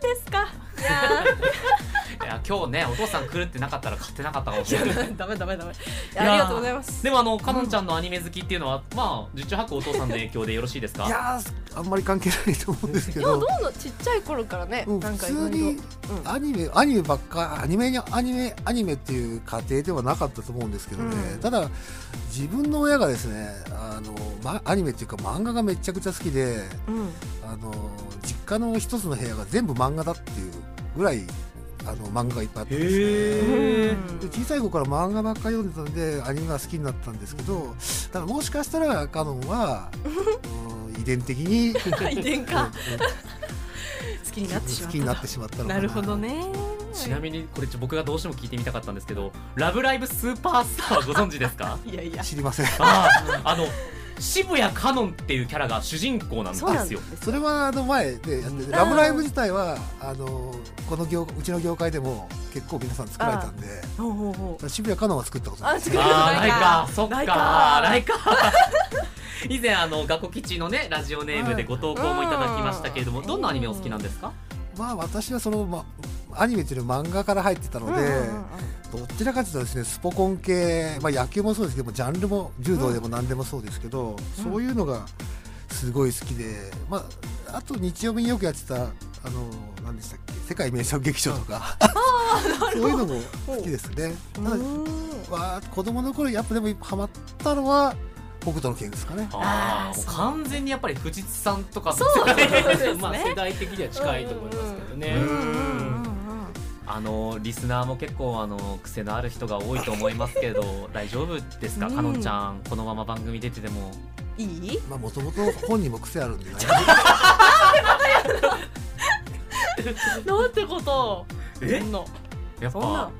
ですか？いや いや今日ねお父さん来るってなかったら買ってなかったかもしれない。ーダメダメダメ。いややありがとうございます。でもあのかのんちゃんのアニメ好きっていうのはまあ十中八九お父さんの影響でよろしいですか？いやーあんまり関係ないと思うんですけいやどどうのちっちゃい頃からね、うんなんか普通にいろ。いろうん。アニメアニメばっかアニメにアニメアニメっていう過程ではなかったと思うんですけどね、うん。ただ自分の親がですねあの、ま、アニメっていうか漫画がめちゃくちゃ好きでうん。あの実家の一つの部屋が全部漫画だっていうぐらいあの漫画がいっぱいあったんですね。うん。で小さい頃から漫画ばっかり読んでたんでアニメが好きになったんですけどただもしかしたらカノンは、う ん遺伝的に。遺伝か。うん好きになってしま好きになったってしまったのかな。なるほどね。ちなみにこれちょ僕がどうしても聞いてみたかったんですけど「ラブライブスーパースター」ご存知ですか？いやいや。知りません。あああの渋谷カノンっていうキャラが主人公なんですそうなんでよ。すそれはあの前でやってて「ラブライブ!」自体はあのこの業うちの業界でも結構皆さん作られたんで。ほうほうほう。渋谷かのんは作ったことない。あ作ることあーないか。か。そっかないかないか。以前あの学校基地のねラジオネームでご投稿もいただきましたけれどもうんどんなアニメお好きなんですか？まあ私はその、ま、アニメっていうのは漫画から入ってたので、うんうんうんどちらかというとですねスポコン系、まあ、野球もそうですけどもジャンルも柔道でも何でもそうですけど、そういうのがすごい好きで、まあ、あと日曜日によくやってたあの何でしたっけ世界名作劇場とか。そういうのも好きですね。ただうんまあ、子供の頃やっぱでもハマったのは北斗の拳ですかね。あーあ完全にやっぱり藤津さんとかのそうですね。まあ世代的には近いと思いますけどね、うんうんうんうんあのリスナーも結構あの癖のある人が多いと思いますけど 大丈夫ですか、うん。かのんちゃんこのまま番組出てても。いい？まあもともと 本人も癖あるんで、ね、なんてこと？え？そんな？やっぱ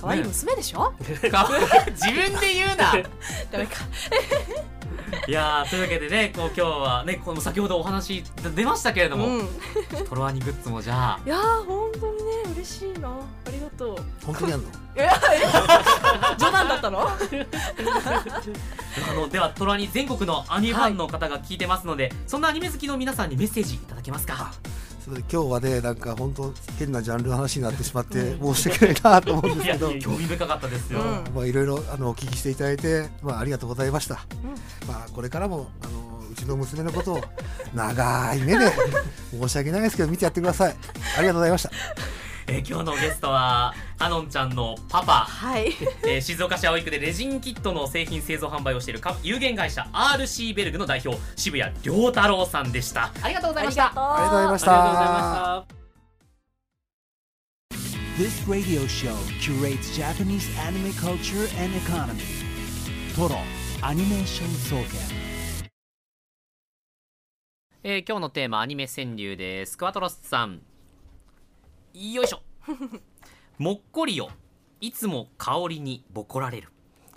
可愛い娘でしょ？か自分で言うな。ダメか。いやーというわけでねこう今日はねこの先ほどお話出ましたけれども、うん。いトロワニグッズもじゃあ。やー本当にね嬉しいな。ありがとう。本当にあるの？冗談だったの？あのではトロワニ全国のアニメファンの方が聞いてますので、そんなアニメ好きの皆さんにメッセージいただけますか？それで今日はねなんか本当変なジャンルの話になってしまって申し訳ないなと思うんですけど。いや興味深かったですよ、うん。まあいろいろあのお聞きしていただいてまあありがとうございました、ん。まあこれからもあのうちの娘のことを長い目で申し訳ないですけど見てやってください。ありがとうございましたえー今日のゲストはかのんちゃんのパパ。はい。えー静岡市葵区でレジンキットの製品製造販売をしているか有限会社 RC ベルグの代表渋谷良太郎さんでした。ありがとうございました。ありがとう。ございましありがとうございました。This radio show curates Japanese anime culture and economy. Toro Animation Soken. えー今日のテーマアニメ川柳です。クワトロスさんよいしょ。もっこりよ。いつも香りにボコられる。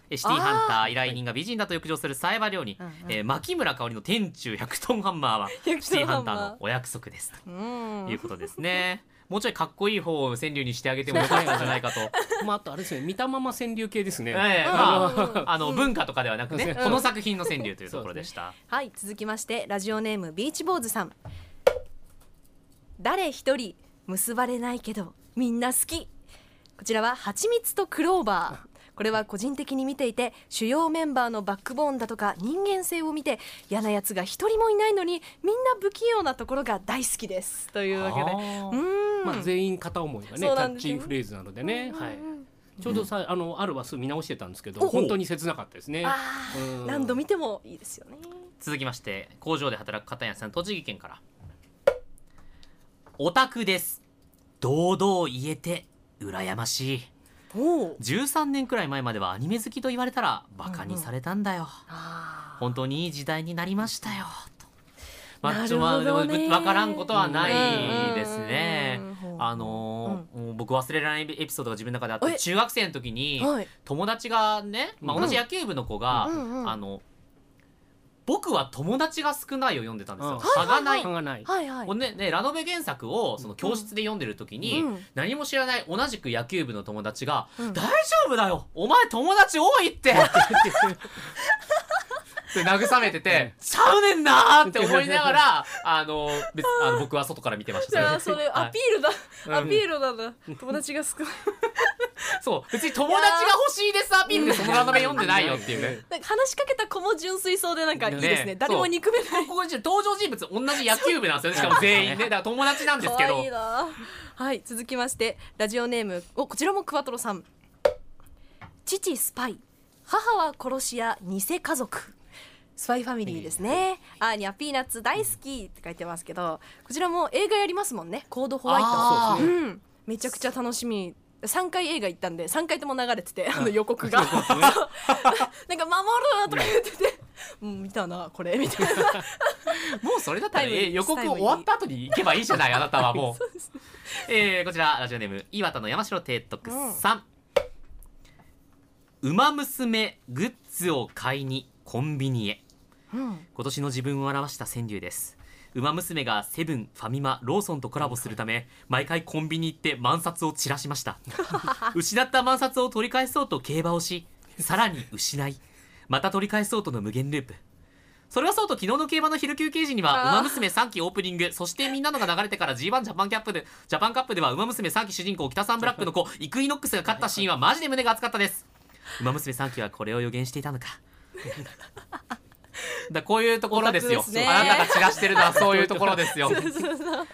えーシティハンター依頼人が美人だと浴場するサイバ料理、うんうん。えー牧村香織の天中100トンハンマーは100シティハンター。ハンマーのお約束です。うん。ということですね。もうちょいかっこいい方を川柳にしてあげても よかったんじゃないかと。まああとあれですね。見たまま川柳系ですね、ええ。うん。まあ、うん。あの文化とかではなくね、うん。この作品の川柳というところでした。はい続きましてラジオネームビーチ坊主さん。誰一人結ばれないけどみんな好き。こちらは蜂蜜とクローバー。これは個人的に見ていて主要メンバーのバックボーンだとか人間性を見て嫌なやつが一人もいないのにみんな不器用なところが大好きです。というわけで。うー。ん、まあ、全員片思いがねキャッチフレーズなのでね、はい、うん。ちょうどさあのある話数見直してたんですけどお本当に切なかったですね。何度見てもいいですよね。続きまして工場で働く片谷さん栃木県からオタクです。堂々言えて羨ましい。おお13年くらい前まではアニメ好きと言われたらバカにされたんだよ、あ本当にいい時代になりましたよ。と。まあなるちょまあでも分からんことはないですね。うんうんうん。あのーもう僕忘れられないエピソードが自分の中であっえ？て中学生の時にはい友達がね、まあ、うん。同じ野球部の子が、うんうん。あの僕は友達が少ないを読んでたんですよ。うん差がない。差がない。はいはいねねラノベ原作をその教室で読んでる時に、うん何も知らない同じく野球部の友達が「うん大丈夫だよお前友達多いって!」って慰めてて「ちゃうねんな!」って思いながら あの別あの僕は外から見てました。じゃあそれアピールだ、うん。アピールなんだ。友達が少ない。そう。別に友達が欲しいですアピールでそのラノベ読んでないよっていうね。話しかけた子も純粋そうでなんかいいですね。ね誰も憎めない。ここに登場人物同じ野球部なんですよねしかも全員ねだから友達なんですけどはい続きましてラジオネームおこちらもクワトロさん父スパイ母は殺し屋偽家族スパイファミリーですね。アーニャピーナッツ大好きって書いてますけどこちらも映画やりますもんね。コードホワイト。あーうん。めちゃくちゃ楽しみ。3回映画行ったんで3回とも流れててあの予告が。そう なんか守るとか言っててうん見たなこれみたいな。もうそれだったらタイムリーえ予告終わった後に行けばいいじゃないあなたはもう。えーこちらラジオネーム岩田の山城提督さん、ウマ娘グッズを買いにコンビニへうん。今年の自分を表した川柳です。ウマ娘がセブンファミマローソンとコラボするため毎回コンビニ行って万札を散らしました。失った万札を取り返そうと競馬をしさらに失いまた取り返そうとの無限ループ。それはそうと昨日の競馬の昼休憩時には「あー。ウマ娘3期オープニング」そしてみんなのが流れてから G1 ジャパンキャップでジャパンカップでは「ウマ娘3期主人公北さんブラックの子イクイノックスが勝ったシーンはマジで胸が熱かったです。ウマ娘3期はこれを予言していたのかだこういうところですよ。すね。あなたが散らしてるのはそういうところですよ。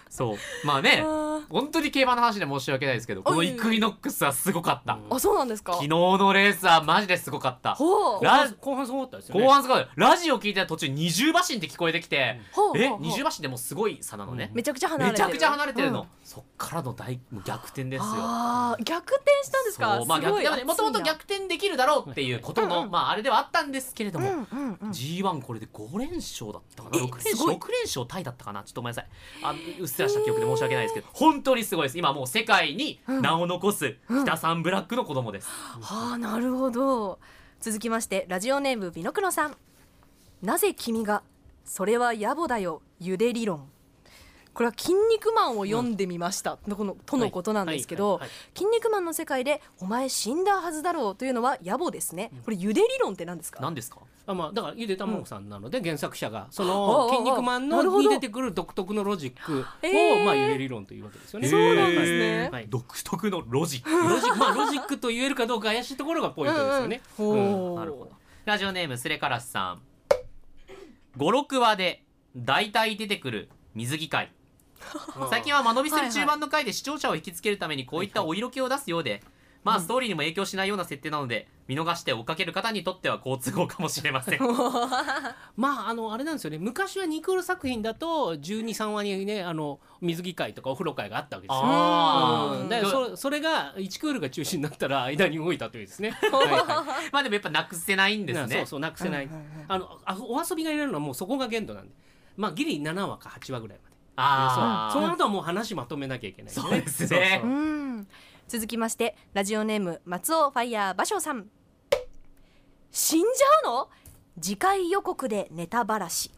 そうまあねあ本当に競馬の話で申し訳ないですけどこのイクイノックスはすごかった。ーあそうなんですか？昨日のレースはマジですごかった。ほう。ラ後半すごかったですよね。後半すごいラジオ聞いてた途中二重馬身って聞こえてきてえほう。ほうほう。二重馬身でもすごい差なのね。めちゃくちゃ離れてる。めちゃくちゃ離れてるの、うん。そっからの大もう逆転ですよ。逆転したんですか？そう。まあ逆すごい。でもともと逆転できるだろうっていうことの、まああれではあったんですけれども、うんうんうん。G1 これで5連勝だったかなえ6連勝？すごい。6連勝タイだったかな？ちょっとごめんなさい。あうっすらした記憶で申し訳ないですけど。本当にすごいです。今もう世界に名を残すキタサンブラックの子供です、はあなるほど。続きましてラジオネームビノクロさん。なぜ君がそれは野暮だよゆで理論これは「キン肉マン」を読んでみました、のこのとのことなんですけどはいはい「キン肉マン」の世界で「お前死んだはずだろう」というのは野暮ですね。これゆで理論って何ですか？何ですか？あまあだからゆでたまごさんなので原作者がその「キン肉マンの」に出てくる独特のロジックへーをまあゆで理論というわけですよね。そうなんですね。はい。独特のロジック。ロジックまあロジックと言えるかどうか怪しいところがポイントですよね。うんうんなるほど。ラジオネームスレカラスさん。56話で大体出てくる水着会最近は間延びする中盤の回で視聴者を引きつけるためにこういったお色気を出すようで、まあストーリーにも影響しないような設定なので見逃して追っかける方にとっては好都合かもしれません。まああのあれなんですよね。昔はニクール作品だと123話にねあの水着会とかお風呂会があったわけですよ。あー。うん。だからそそれが1クールが中心になったら間に動いたというですね。はいはい。まあでもやっぱなくせないんですね。そうそうなくせない、あのあお遊びが入れるのはもうそこが限度なんで。まあギリ7話か8話ぐらいまでああそう。その後はもう話まとめなきゃいけないんそうですね。続きましてラジオネーム松尾ファイヤー芭蕉さん。死んじゃうの？次回予告でネタばらし。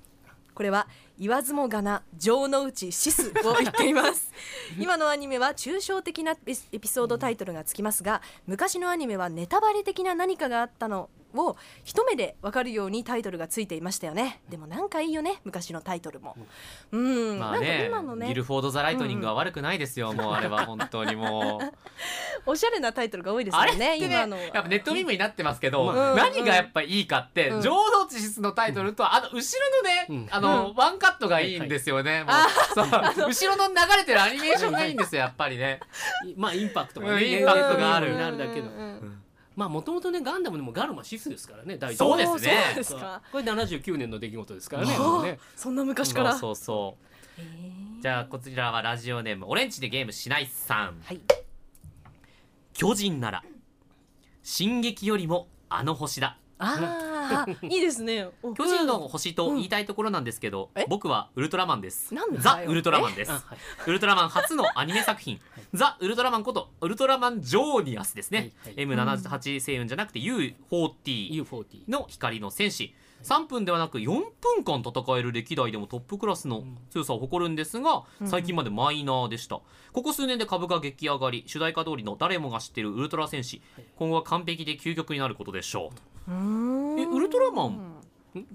これは言わずもがな城之内シスを言っています。今のアニメは抽象的なエエピソードタイトルがつきますが昔のアニメはネタバレ的な何かがあったのを一目でわかるようにタイトルがついていましたよね。でもなんかいいよね昔のタイトルも。うん、なんかまあね今のね。ギルフォード・ザ・ライトニングは悪くないですよ、もうあれは本当にもう。おしゃれなタイトルが多いですよねね今のは。やっぱネットミームになってますけど、うん。何がやっぱいいかって、うん。浄土地シスのタイトルと、あの後ろのね、うん。あの、ワンカットがいいんですよね、もうそう。後ろの流れてるアニメーションがいいんですよやっぱりね。まあインパクトがうんねインパクトがある。になるだけどうん。うんまあもともとねガンダムでもガルマシスですからね大そうですね。これ79年の出来事ですからねね。そんな昔から。そうそうそう。じゃあこちらはラジオネームオレンジでゲームしないさん。はい。巨人なら進撃よりもあの星だ。ああいいですね。お巨人の星と言いたいところなんですけど、え？僕はウルトラマンです。なんで？だよザ・ウルトラマンです。あはい。ウルトラマン初のアニメ作品。ザ・ウルトラマンことウルトラマンジョーニアスですね、はい。はい。M78 星雲じゃなくて U40 U40 の光の戦士。3分ではなく4分間戦える歴代でもトップクラスの強さを誇るんですが最近までマイナーでした。ここ数年で株が激上がり主題歌通りの誰もが知っているウルトラ戦士。今後は完璧で究極になることでしょううーんえウルトラマン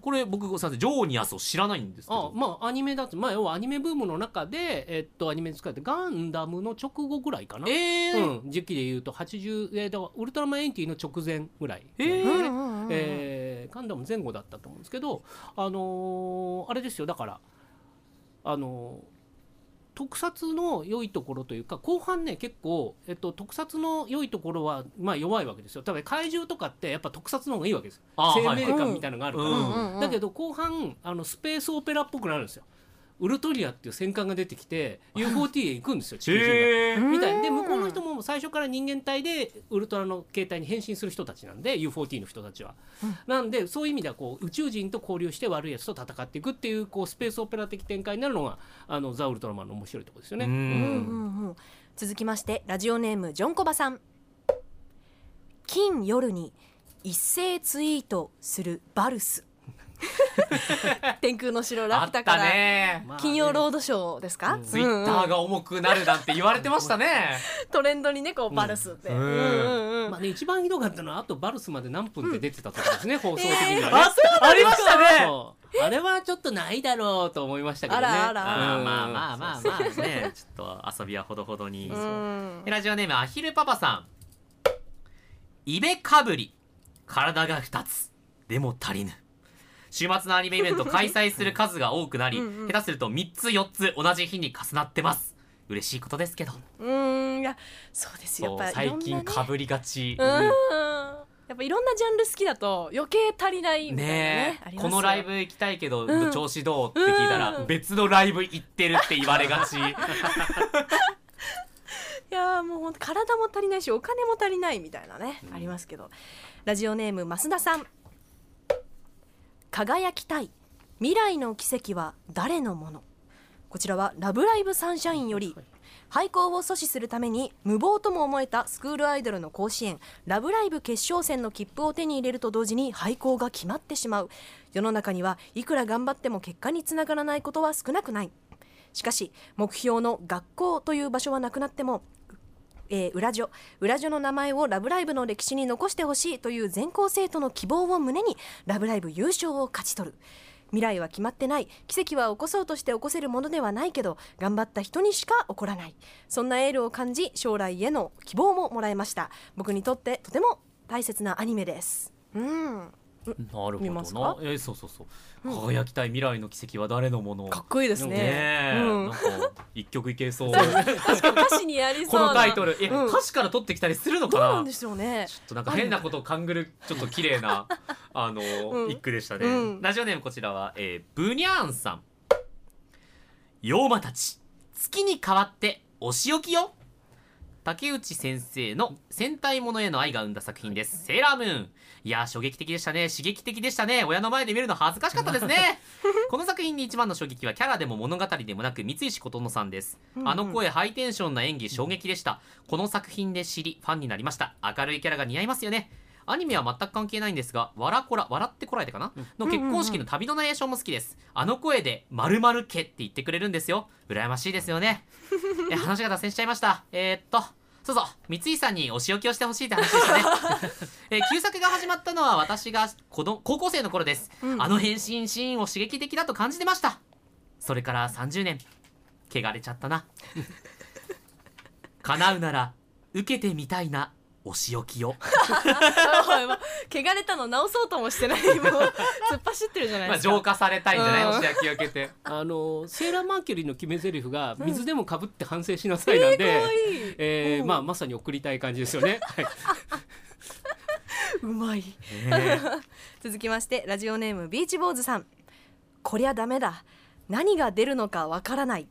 これ僕ごめんなさいジョーニアスを知らないんですけあどまあアニメだってまあ要はアニメブームの中でえっとアニメで使ってガンダムの直後ぐらいかな、えー。うん、時期で言うと80、えー、だからウルトラマンエンティの直前ぐらい、えー。うんうんうんえー。ガンダム前後だったと思うんですけどあのーあれですよだからあのー特撮の良いところというか後半ね結構、えっと、特撮の良いところは、まあ、弱いわけですよ。多分怪獣とかってやっぱ特撮の方がいいわけですよ。生命感みたいなのがあるから、うんうんうんだけど後半あのスペースオペラっぽくなるんですよ。ウルトリアっていう戦艦が出てきて UFO-T へ行くんですよ地球人が。みたい。で向こうの人も最初から人間体でウルトラの形態に変身する人たちなんで U4T の人たちは。なんでそういう意味ではこう宇宙人と交流して悪いやつと戦っていくっていうこうスペースオペラ的展開になるのがあのザ・ウルトラマンの面白いところですよね。うん。うんうんうん。続きましてラジオネームジョンコバさん。金夜に一斉ツイートするバルス 天空の城ラピュタから金曜ロードショーですか、ツイッターが重くなるなんて言われてましたね。トレンドにねこうバルスって、うん。うんまあね、一番ひどかったのはあとバルスまで何分って出てたところですね、放送的にはね。あありましたね。あれはちょっとないだろうと思いましたけどね。あらあら。うん。まあまあまあまあね。ちょっと遊びはほどほどに。うん。ラジオネームアヒルパパさんイベかぶり体が2つでも足りぬ週末のアニメイベント開催する数が多くなりうんうん。下手すると3つ4つ同じ日に重なってます。嬉しいことですけど。うーんいやそうです。よそうやっぱいろ最近かぶりがち。うん。やっぱいろんなジャンル好きだと余計足りないみたいなねねこのライブ行きたいけど、うん。調子どうって聞いたら、うん。別のライブ行ってるって言われがち。いやーもう体も足りないしお金も足りないみたいなね、ありますけど。ラジオネーム増田さん輝きたい。未来の奇跡は誰のもの？こちらは「ラブライブサンシャイン」より廃校を阻止するために無謀とも思えたスクールアイドルの甲子園「ラブライブ!」決勝戦の切符を手に入れると同時に廃校が決まってしまう。世の中にはいくら頑張っても結果につながらないことは少なくない。しかし目標の学校という場所はなくなってもえー、裏女。裏女の名前を「ラブライブ!」の歴史に残してほしいという全校生徒の希望を胸に「ラブライブ!」優勝を勝ち取る。未来は決まってない。奇跡は起こそうとして起こせるものではないけど頑張った人にしか起こらない。そんなエールを感じ将来への希望ももらいました。僕にとってとても大切なアニメです。うん。なるほどな。えーそうそうそう。輝きたい未来の奇跡は誰のもの？かっこいいですね。ねえ、うん。なんか一曲いけそう。確かに歌詞にありそうこなのタイトルえ、うん。歌詞から取ってきたりするのどかな？うなんでしょうね。ちょっとなんか変なことを勘ぐるちょっと綺麗な あの、うん。一句でしたね、うん。ラジオネームこちらは、えー、ブニャーンさん。妖魔たち月に代わってお仕置きよ。竹内先生の戦隊ものへの愛が生んだ作品です。セーラームーンいやー衝撃的でしたね。刺激的でしたね。親の前で見るの恥ずかしかったですね。この作品に一番の衝撃はキャラでも物語でもなく三石琴乃さんです、うんあの声ハイテンションな演技衝撃でした。この作品で知りファンになりました。明るいキャラが似合いますよね。アニメは全く関係ないんですが、わらこら、笑ってこらえてかな、の結婚式の旅のナレーションも好きです。あの声で、まるまる家って言ってくれるんですよ。羨ましいですよね。え、話が脱線しちゃいました。えー、っと、そうそう、三井さんにお仕置きをしてほしいって話でしたね。えー旧作が始まったのは私が子供高校生の頃です、うんあの変身シーンを刺激的だと感じてました。それから30年、汚れちゃったな。叶うなら、受けてみたいな、お仕置きを。汚れたの直そうともしてないもう突っ走ってるじゃないまあ、ですか、浄化されたいんじゃない、うん。お仕置きけて。あのセーラーマーキュリーの決め台詞が水でもかぶって反省しなさいなんで、えー可愛いうんえーまあまさに送りたい感じですよね。はい、うまい。ね 続きましてラジオネームビーチ坊主さん。こりゃダメだ。何が出るのかわからない。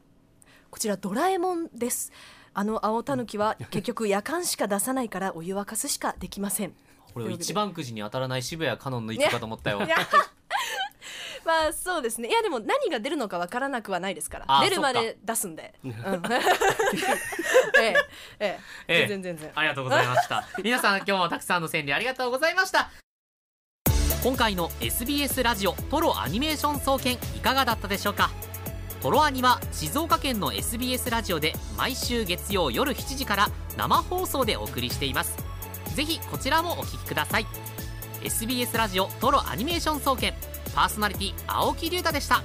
こちらドラえもんですあの青タヌキは結局夜間しか出さないからお湯沸かすしかできません。これ一番くじに当たらない渋谷カノンの一個かと思ったよ。まあそうですね。いやでも何が出るのかわからなくはないですから。あ出るまで出すんで、うん。ええええ。ええ。全然全然。ありがとうございました。皆さん今日もたくさんの川柳ありがとうございました。今回の SBS ラジオトロアニメーション総研いかがだったでしょうか？トロアニは静岡県の SBS ラジオで毎週月曜夜7時から生放送でお送りしています。ぜひこちらもお聞きください。SBS ラジオトロアニメーション総研。パーソナリティ青木龍太でした。